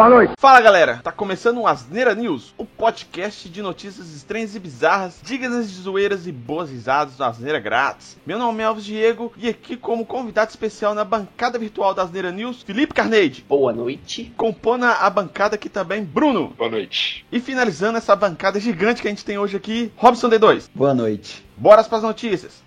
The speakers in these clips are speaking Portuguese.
Boa noite. Fala galera, tá começando o Asneira News, o podcast de notícias estranhas e bizarras, dignas de zoeiras e boas risadas do Asneira Grátis. Meu nome é Alves Diego e aqui como convidado especial na bancada virtual da Asneira News, Felipe Carneide. Boa noite. Compondo a bancada aqui também, Bruno. Boa noite. E finalizando essa bancada gigante que a gente tem hoje aqui, Robson D2. Boa noite. Bora para as notícias.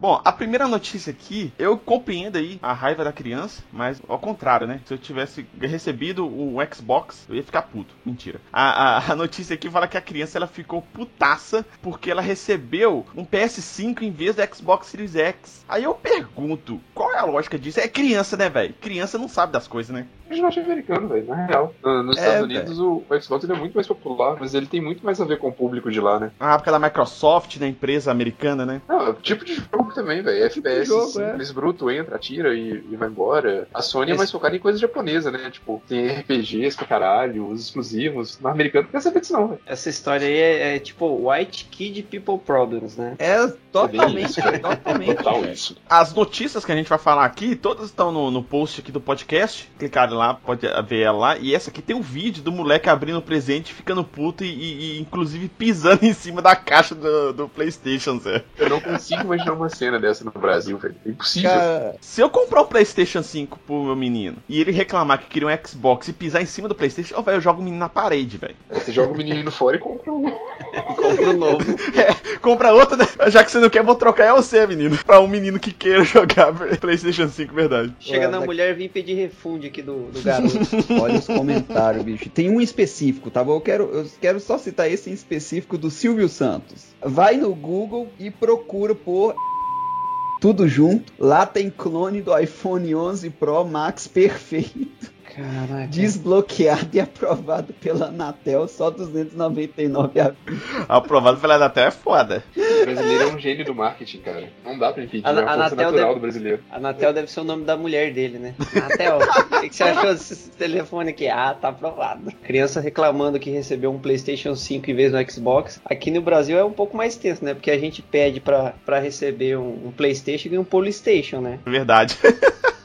Bom, a primeira notícia aqui, eu compreendo aí a raiva da criança, mas ao contrário, né? Se eu tivesse recebido o Xbox, eu ia ficar puto. Mentira. A, a, a notícia aqui fala que a criança ela ficou putaça porque ela recebeu um PS5 em vez do Xbox Series X. Aí eu pergunto, qual é a lógica disso? É criança, né, velho? Criança não sabe das coisas, né? É norte-americano, velho, na real. Nos é, Estados Unidos o, o Xbox é muito mais popular, mas ele tem muito mais a ver com o público de lá, né? Ah, porque é da Microsoft, da empresa americana, né? Não, é o tipo de jogo também, velho. Tipo FPS jogo, simples, é. bruto, entra, atira e, e vai embora. A Sony Esse... é mais focada em coisa japonesa, né? Tipo, tem RPGs pra caralho, os exclusivos. No americano não quer saber disso, não, velho. Essa história aí é, é, tipo White Kid People Problems, né? É totalmente, é totalmente. Total isso. As notícias que a gente vai falar aqui, todas estão no, no post aqui do podcast. Clicar lá, pode ver ela lá. E essa aqui tem um vídeo do moleque abrindo o presente, ficando puto e, e, e inclusive pisando em cima da caixa do, do PlayStation, Zé. Eu não consigo imaginar uma cena dessa no Brasil, velho. É impossível. Cara, se eu comprar um PlayStation 5 pro meu menino e ele reclamar que queria um Xbox e pisar em cima do PlayStation, oh, véio, eu jogo o menino na parede, velho. Você joga o menino fora e compra um. compra um novo. É, compra outro, né? Já que você não quer, vou trocar é você, menino. Pra um menino que queira jogar PlayStation 5, verdade. Chega Ué, na daqui... mulher e vem pedir refunde aqui do, do garoto. Olha os comentários, bicho. Tem um específico, tá bom? Eu quero, eu quero só citar esse em específico do Silvio Santos. Vai no Google e procura por tudo junto. Lá tem clone do iPhone 11 Pro Max perfeito. Caraca. Desbloqueado e aprovado pela Anatel, só 299 a Aprovado pela Anatel é foda. O brasileiro é um gênio do marketing, cara. Não dá pra impedir, a, é uma Anatel natural deve, do brasileiro. Anatel deve ser o nome da mulher dele, né? Anatel, o que, você achou desse telefone aqui? Ah, tá aprovado. Criança reclamando que recebeu um PlayStation 5 em vez do Xbox. Aqui no Brasil é um pouco mais tenso, né? Porque a gente pede pra, pra receber um, um PlayStation e um Polystation, né? Verdade.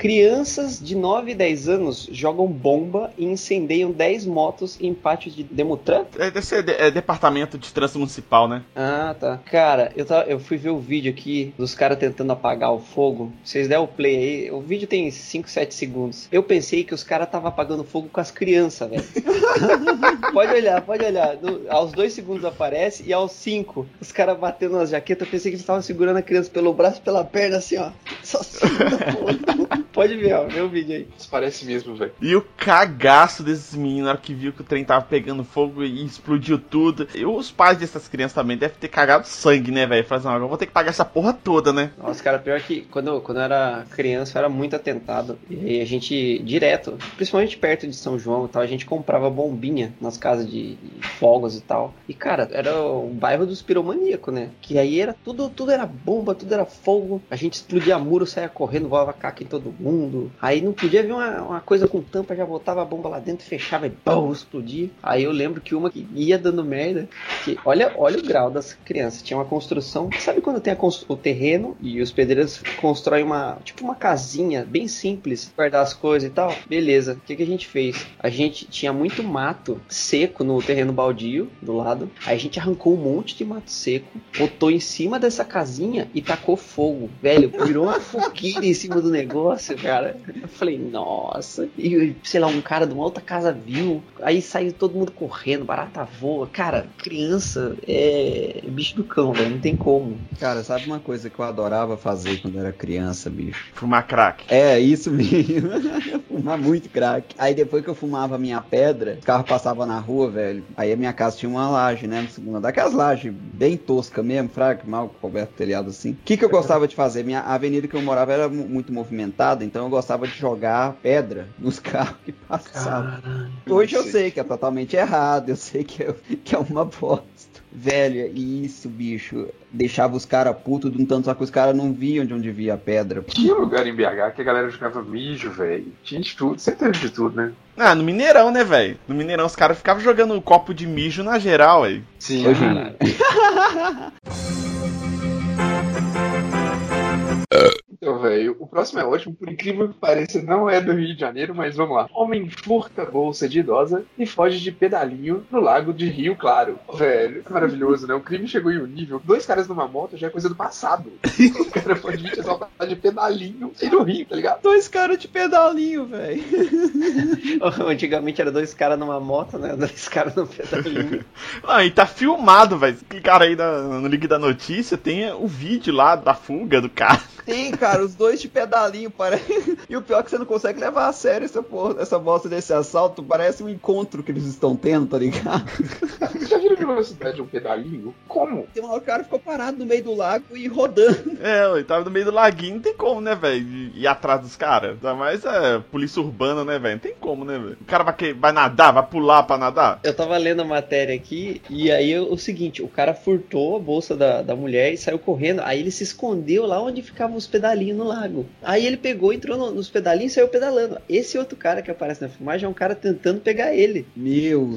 Crianças de 9 e 10 anos jogam bomba e incendeiam 10 motos em pátio de Demutran? É, deve ser de, é departamento de trânsito municipal, né? Ah, tá. Cara, eu, tava, eu fui ver o vídeo aqui dos caras tentando apagar o fogo. Vocês deram o play aí. O vídeo tem 5, 7 segundos. Eu pensei que os caras estavam apagando fogo com as crianças, velho. pode olhar, pode olhar. No, aos 2 segundos aparece e aos 5 os caras batendo nas jaquetas. Eu pensei que eles estavam segurando a criança pelo braço pela perna, assim, ó. Só segura Pode ver, ó, vê o vídeo aí. Isso parece mesmo, velho. E o cagaço desses meninos na hora que viu que o trem tava pegando fogo e explodiu tudo. E os pais dessas crianças também devem ter cagado sangue, né, velho? Falaram, assim, eu vou ter que pagar essa porra toda, né? Nossa, cara, pior que quando, quando eu era criança, eu era muito atentado. E a gente, direto, principalmente perto de São João e tal, a gente comprava bombinha nas casas de, de fogos e tal. E, cara, era o bairro dos piromaníacos, né? Que aí era tudo, tudo era bomba, tudo era fogo. A gente explodia muro, saia correndo, voava caca em todo Aí não podia ver uma, uma coisa com tampa, já botava a bomba lá dentro, fechava e pum, explodia. Aí eu lembro que uma que ia dando merda, que olha, olha o grau das crianças. Tinha uma construção, sabe quando tem o terreno e os pedreiros constroem uma, tipo uma casinha bem simples, guardar as coisas e tal? Beleza. O que, que a gente fez? A gente tinha muito mato seco no terreno baldio do lado. Aí a gente arrancou um monte de mato seco, botou em cima dessa casinha e tacou fogo. Velho, virou uma fogueira em cima do negócio negócio, cara. Eu falei, nossa. E, sei lá, um cara de uma outra casa viu. Aí saiu todo mundo correndo, barata voa. Cara, criança é bicho do cão, velho. Não tem como. Cara, sabe uma coisa que eu adorava fazer quando era criança, bicho? Fumar crack. É, isso mesmo. Fumar muito crack. Aí depois que eu fumava minha pedra, o carro passava na rua, velho. Aí a minha casa tinha uma laje, né? Segunda, daquelas lajes bem tosca mesmo, fraca, mal coberto telhado assim. O que, que eu gostava de fazer? Minha avenida que eu morava era muito movimentada então eu gostava de jogar pedra nos carros que passavam. Caralho, Hoje eu sei que é totalmente errado, eu sei que é, que é uma bosta. Velho, isso, bicho, deixava os caras putos de um tanto, só que os caras não viam de onde via a pedra. Tinha lugar em BH que a galera jogava mijo, velho. Tinha de tudo, sempre teve de tudo, né? Ah, no Mineirão, né, velho? No Mineirão os caras ficavam jogando um copo de mijo na geral, aí. Sim. Hoje... Então, velho, o próximo é ótimo, por incrível que pareça, não é do Rio de Janeiro, mas vamos lá. Homem furta bolsa de idosa e foge de pedalinho no lago de Rio Claro. Velho, é maravilhoso, né? O crime chegou em um nível. Dois caras numa moto já é coisa do passado. o cara pode vir te de pedalinho e no Rio, tá ligado? Dois caras de pedalinho, velho. Antigamente era dois caras numa moto, né? Dois caras no pedalinho. ah, e tá filmado, velho. Clicar aí no link da notícia, tem o vídeo lá da fuga do cara. Tem, cara, os dois de pedalinho, parece. E o pior é que você não consegue levar a sério essa, porra, essa bosta desse assalto. Parece um encontro que eles estão tendo, tá ligado? Já viram velocidade de um pedalinho? Como? Tem uma hora que o cara ficou parado no meio do lago e rodando. É, ele tava no meio do laguinho, não tem como, né, velho? Ir atrás dos caras. Ainda mais é polícia urbana, né, velho? Não tem como, né, velho? O cara vai, que... vai nadar, vai pular pra nadar. Eu tava lendo a matéria aqui, e aí o seguinte: o cara furtou a bolsa da, da mulher e saiu correndo. Aí ele se escondeu lá onde ficavam os pedalinhos no lago. Aí ele pegou, entrou no, nos pedalinhos e saiu pedalando. Esse outro cara que aparece na filmagem é um cara tentando pegar ele. Meu.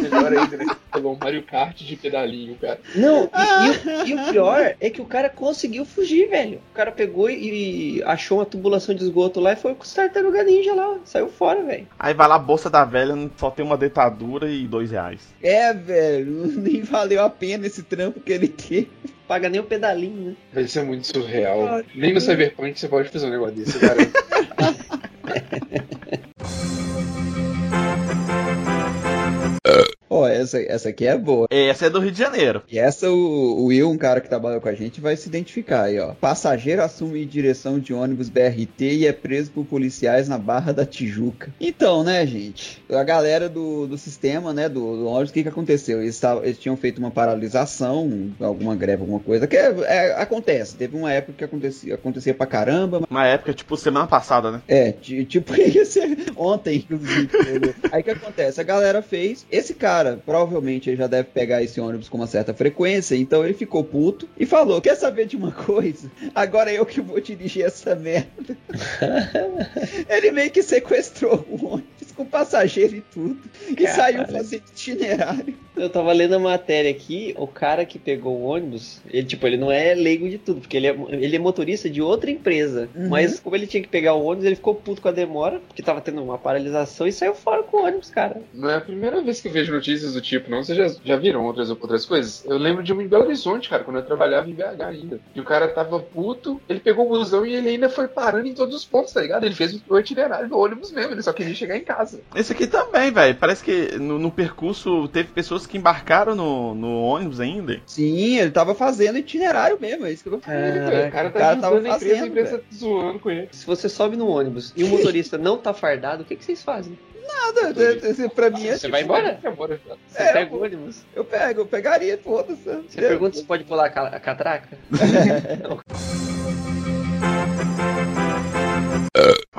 Melhor ainda, né? Pegou um Mario Kart de pedalinho, cara. Não, e, e, o, e, o, pior é que o cara conseguiu fugir, velho. O cara pegou e, achou uma tubulação de esgoto lá e foi com o tartaruga ninja lá. Saiu fora, velho. Aí vai lá, a bolsa da velha, só tem uma detadura e dois reais. É, velho. Nem valeu a pena esse trampo que ele teve paga nem o pedalinho, né? Vai ser muito surreal. nem no Cyberpunk você pode fazer um negócio desse, cara. essa, essa aqui é boa. Essa é do Rio de Janeiro. E essa o, o Will, um cara que trabalha com a gente, vai se identificar aí, ó. Passageiro assume direção de ônibus BRT e é preso por policiais na Barra da Tijuca. Então, né, gente? A galera do, do sistema, né, do, do ônibus, o que que aconteceu? Eles, tavam, eles tinham feito uma paralisação, alguma greve, alguma coisa, que é, é, acontece. Teve uma época que acontecia, acontecia pra caramba. Uma época, tipo, semana passada, né? É, tipo, isso ontem, inclusive. aí o que acontece? A galera fez, esse cara, provavelmente ele já deve pegar esse ônibus com uma certa frequência, então ele ficou puto e falou: Quer saber de uma coisa? Agora eu que vou dirigir essa merda. ele meio que sequestrou o ônibus com passageiro e tudo e Caralho. saiu fazendo itinerário. Eu tava lendo a matéria aqui, o cara que pegou o ônibus, ele tipo, ele não é leigo de tudo, porque ele é, ele é motorista de outra empresa. Uhum. Mas como ele tinha que pegar o ônibus, ele ficou puto com a demora, porque tava tendo uma paralisação e saiu fora com o ônibus, cara. Não é a primeira vez que eu vejo notícias do tipo, não. Vocês já, já viram outras, outras coisas? Eu lembro de um em Belo Horizonte, cara, quando eu trabalhava em BH ainda. E o cara tava puto, ele pegou o busão e ele ainda foi parando em todos os pontos, tá ligado? Ele fez o itinerário do ônibus mesmo, ele só queria chegar em casa. Esse aqui também, velho. Parece que no, no, percurso teve pessoas que embarcaram no, no ônibus ainda. Sim, ele tava fazendo itinerário mesmo, é isso que eu falei. É, o cara, tá o cara tava fazendo, a empresa, a empresa tá zoando com ele. Se você sobe no ônibus e o motorista não tá fardado, o que, que vocês fazem? Nada, pra mim é Você tipo, vai embora? Você é, pega o ônibus? Eu pego, eu pegaria, foda-se. Você pergunta se pode pular a catraca?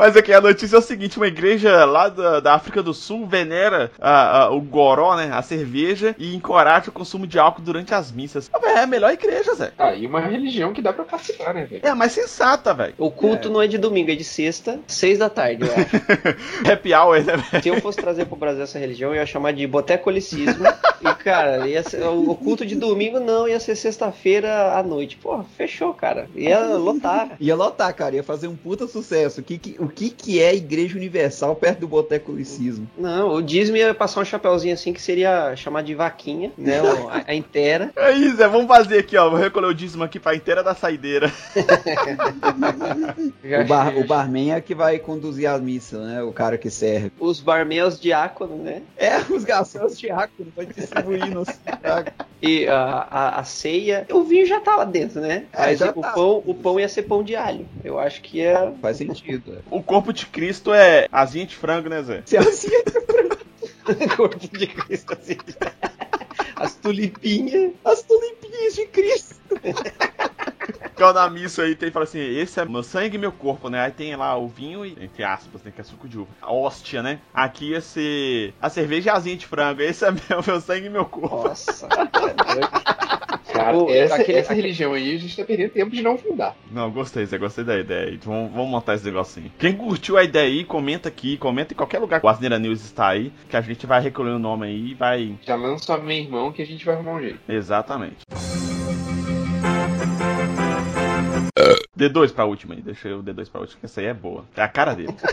Mas aqui a notícia é o seguinte: uma igreja lá da, da África do Sul venera a, a, o goró, né? A cerveja e encoraja o consumo de álcool durante as missas. Ah, é a melhor igreja, Zé. Ah, e uma religião que dá pra participar, né, velho? É a mais sensata, velho. O culto é. não é de domingo, é de sexta, seis da tarde, eu acho. Happy hour, né, velho? Se eu fosse trazer pro Brasil essa religião, eu ia chamar de botecolicismo. e, cara, ia ser, o culto de domingo não, ia ser sexta-feira à noite. Pô, fechou, cara. Ia lotar. Ia lotar, cara. Ia fazer um puta sucesso. Que, que, o que, que é Igreja Universal perto do botecolicismo? Não, o dízimo ia passar um chapéuzinho assim que seria chamado de vaquinha, né? a, a inteira. É isso, é, vamos fazer aqui, ó. Vou recolher o dízimo aqui pra inteira da saideira. o, bar, o barman é que vai conduzir a missa, né? O cara que serve. Os barman é os diáconos, né? É, os garçons diáconos, vai distribuir nos E a, a, a, ceia, o vinho já tá lá dentro, né? É, Mas o, tá. pão, o pão ia ser pão de alho. Eu acho que é. Faz sentido. É. O corpo de Cristo é asinha de frango, né, Zé? Se é asinha de frango. corpo de Cristo, assim. As tulipinhas. As tulipinhas de Cristo. Ficava na missa aí, tem fala assim: esse é meu sangue e meu corpo, né? Aí tem lá o vinho e, entre aspas, né? Que é suco de uva. A hóstia, né? Aqui ia ser a cerveja e asinha de frango. Esse é meu, meu sangue e meu corpo. Nossa, Cara, Pô, essa, aquele, essa aquele... religião aí a gente tá perdendo tempo de não fundar. Não, gostei, Zé, gostei da ideia. Então, vamos, vamos montar esse negocinho. Quem curtiu a ideia aí, comenta aqui, comenta em qualquer lugar que o Asneira News está aí, que a gente vai recolher o nome aí e vai. Já lança a meu irmão que a gente vai arrumar um jeito. Exatamente. D2 pra última aí, deixa eu o D2 pra última, que essa aí é boa. É a cara dele.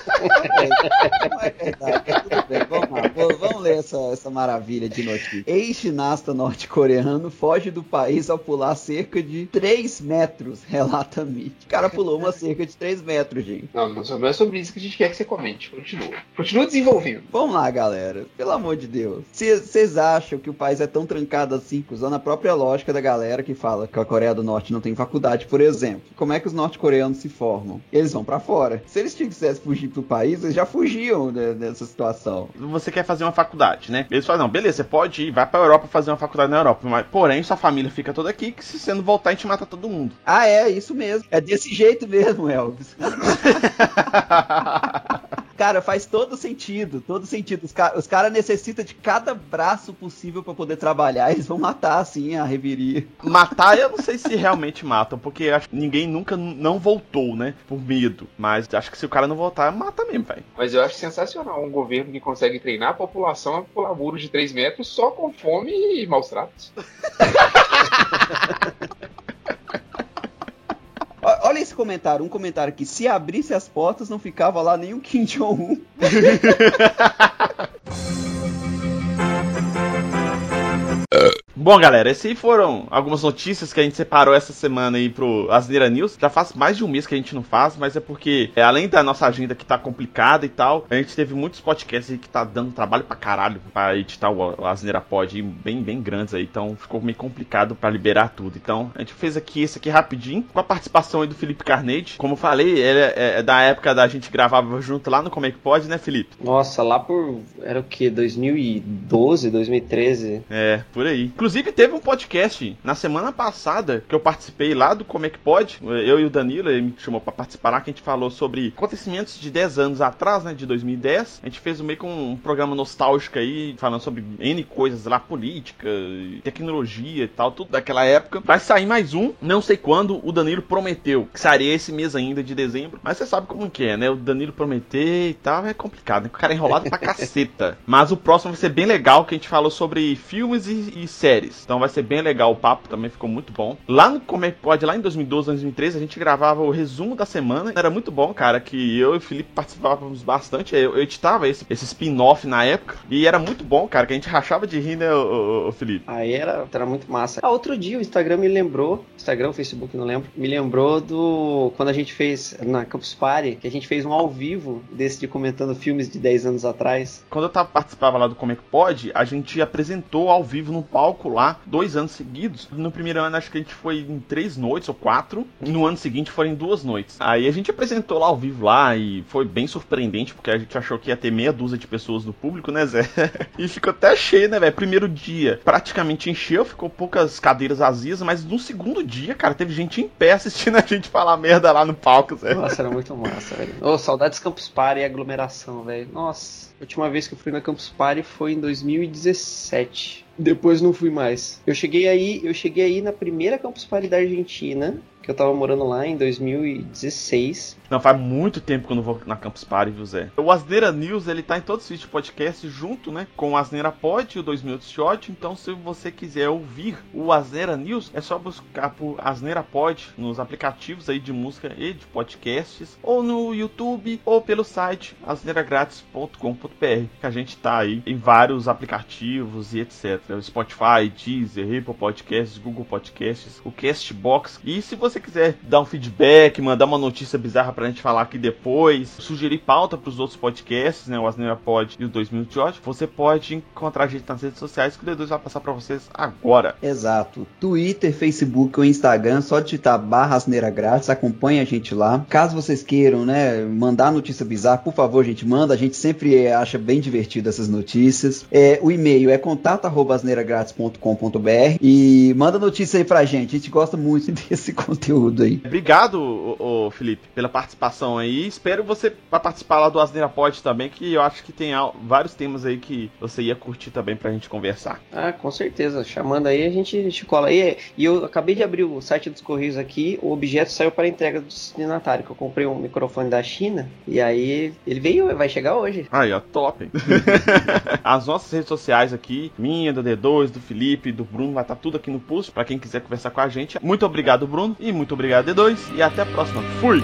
É verdade, é tudo bem. Vamos lá, vamos, vamos ler essa, essa maravilha de notícia. Ex-ginasta norte-coreano foge do país ao pular cerca de 3 metros, relata Mitch. O cara pulou uma cerca de 3 metros, gente. Não, não não é sobre isso que a gente quer que você comente. Continua. Continua desenvolvendo. Vamos lá, galera. Pelo amor de Deus. Vocês acham que o país é tão trancado assim, usando a própria lógica da galera que fala que a Coreia do Norte não tem faculdade, por exemplo? Como é que os norte-coreanos se formam? Eles vão pra fora. Se eles quisessem fugir pro país, eles já fugiam né, dessa situação. Você quer fazer uma faculdade, né? Eles falam, não, beleza, você pode ir, vai pra Europa fazer uma faculdade na Europa. Mas, porém, sua família fica toda aqui, que se você não voltar, a gente mata todo mundo. Ah, é, isso mesmo. É desse jeito mesmo, Elvis. Cara, faz todo sentido, todo sentido. Os, ca os caras necessitam de cada braço possível pra poder trabalhar. Eles vão matar, assim, a reveria. Matar, eu não sei se realmente matam, porque acho que ninguém nunca não voltou, né? Por medo. Mas acho que se o cara não voltar, mata mesmo, velho. Mas eu acho sensacional um governo que consegue treinar a população a pular muro de 3 metros só com fome e maus tratos. Ó- Olha esse comentário, um comentário aqui. Se abrisse as portas, não ficava lá nenhum Kim Jong-un. Bom, galera, essas aí foram algumas notícias que a gente separou essa semana aí pro Asneira News. Já faz mais de um mês que a gente não faz, mas é porque, é, além da nossa agenda que tá complicada e tal, a gente teve muitos podcasts aí que tá dando trabalho pra caralho pra editar o Asneira Pod, bem, bem grandes aí, então ficou meio complicado pra liberar tudo. Então, a gente fez aqui esse aqui rapidinho, com a participação aí do Felipe Carnage. Como eu falei, ele é, é da época da gente gravava junto lá no Como é que Pode, né, Felipe? Nossa, lá por. Era o que? 2012, 2013? É, por aí. Inclusive, teve um podcast na semana passada que eu participei lá do Como é que Pode. Eu e o Danilo, ele me chamou pra participar lá, que a gente falou sobre acontecimentos de 10 anos atrás, né, de 2010. A gente fez meio que um programa nostálgico aí, falando sobre N coisas lá, política, tecnologia e tal, tudo daquela época. Vai sair mais um, não sei quando, o Danilo prometeu que sairia esse mês ainda de dezembro. Mas você sabe como que é, né? O Danilo prometer e tal é complicado, né? O cara é enrolado pra caceta. Mas o próximo vai ser bem legal, que a gente falou sobre filmes e, e séries. Então vai ser bem legal o papo, também ficou muito bom. Lá no Como é que Pode, lá em 2012, 2013, a gente gravava o resumo da semana. Era muito bom, cara, que eu e o Felipe participávamos bastante. Eu, eu editava esse, esse spin-off na época. E era muito bom, cara, que a gente rachava de rir, né, ô, ô, ô, Felipe? Aí era, era muito massa. Ah, outro dia o Instagram me lembrou, Instagram, o Facebook, não lembro, me lembrou do quando a gente fez na Campus Party, que a gente fez um ao vivo desse de comentando filmes de 10 anos atrás. Quando eu tava, participava lá do Como é que Pode, a gente apresentou ao vivo no palco lá, dois anos seguidos. No primeiro ano, acho que a gente foi em três noites ou quatro. No ano seguinte foram em duas noites. Aí a gente apresentou lá ao vivo lá e foi bem surpreendente, porque a gente achou que ia ter meia dúzia de pessoas do público, né, Zé? e ficou até cheio, né, velho? Primeiro dia praticamente encheu, ficou poucas cadeiras vazias, mas no segundo dia, cara, teve gente em pé assistindo a gente falar merda lá no palco, Zé. Nossa, era muito massa, velho. Ô, saudades Campus Party e aglomeração, velho. Nossa, a última vez que eu fui na Campus Party foi em 2017. Depois não fui mais. Eu cheguei aí, eu cheguei aí na primeira Campus Party da Argentina, que eu tava morando lá em 2016. Não, faz muito tempo que eu não vou na Campus Party, viu, Zé? O Asneira News, ele tá em os vídeos de podcast junto, né? Com o Asneira Pod e o 2 Minutos de Ódio. Então, se você quiser ouvir o Asneira News, é só buscar por Asneira Pod nos aplicativos aí de música e de podcasts, ou no YouTube, ou pelo site asneiragratis.com.br, que a gente tá aí em vários aplicativos e etc. O Spotify, Deezer, Apple Podcasts, Google Podcasts, o Castbox. E se você quiser dar um feedback, mandar uma notícia bizarra pra gente falar aqui depois, sugerir pauta pros outros podcasts, né, o Asneira Pod e o 2 Minutos de Ódio, você pode encontrar a gente nas redes sociais que o D2 vai passar pra vocês agora. Exato. Twitter, Facebook ou Instagram, só digitar barra asneira grátis, acompanhe a gente lá. Caso vocês queiram, né, mandar notícia bizarra, por favor, gente, manda. A gente sempre acha bem divertido essas notícias. É, o e-mail é contato.asneiragratis.com.br e manda notícia aí pra gente. A gente gosta muito desse conteúdo aí. Obrigado, ô, ô, Felipe, pela participação aí. Espero você participar lá do Asneira Pod também, que eu acho que tem vários temas aí que você ia curtir também pra gente conversar. Ah, com certeza. Chamando aí, a gente, a gente cola. E, e eu acabei de abrir o site dos Correios aqui, o objeto saiu para entrega do destinatário, que eu comprei um microfone da China, e aí ele veio, vai chegar hoje. Aí, ó, top. As nossas redes sociais aqui, minha, do D2, do Felipe, do Bruno, vai estar tudo aqui no post pra quem quiser conversar com a gente. Muito obrigado, Bruno, muito obrigado, D2, e até a próxima. Fui!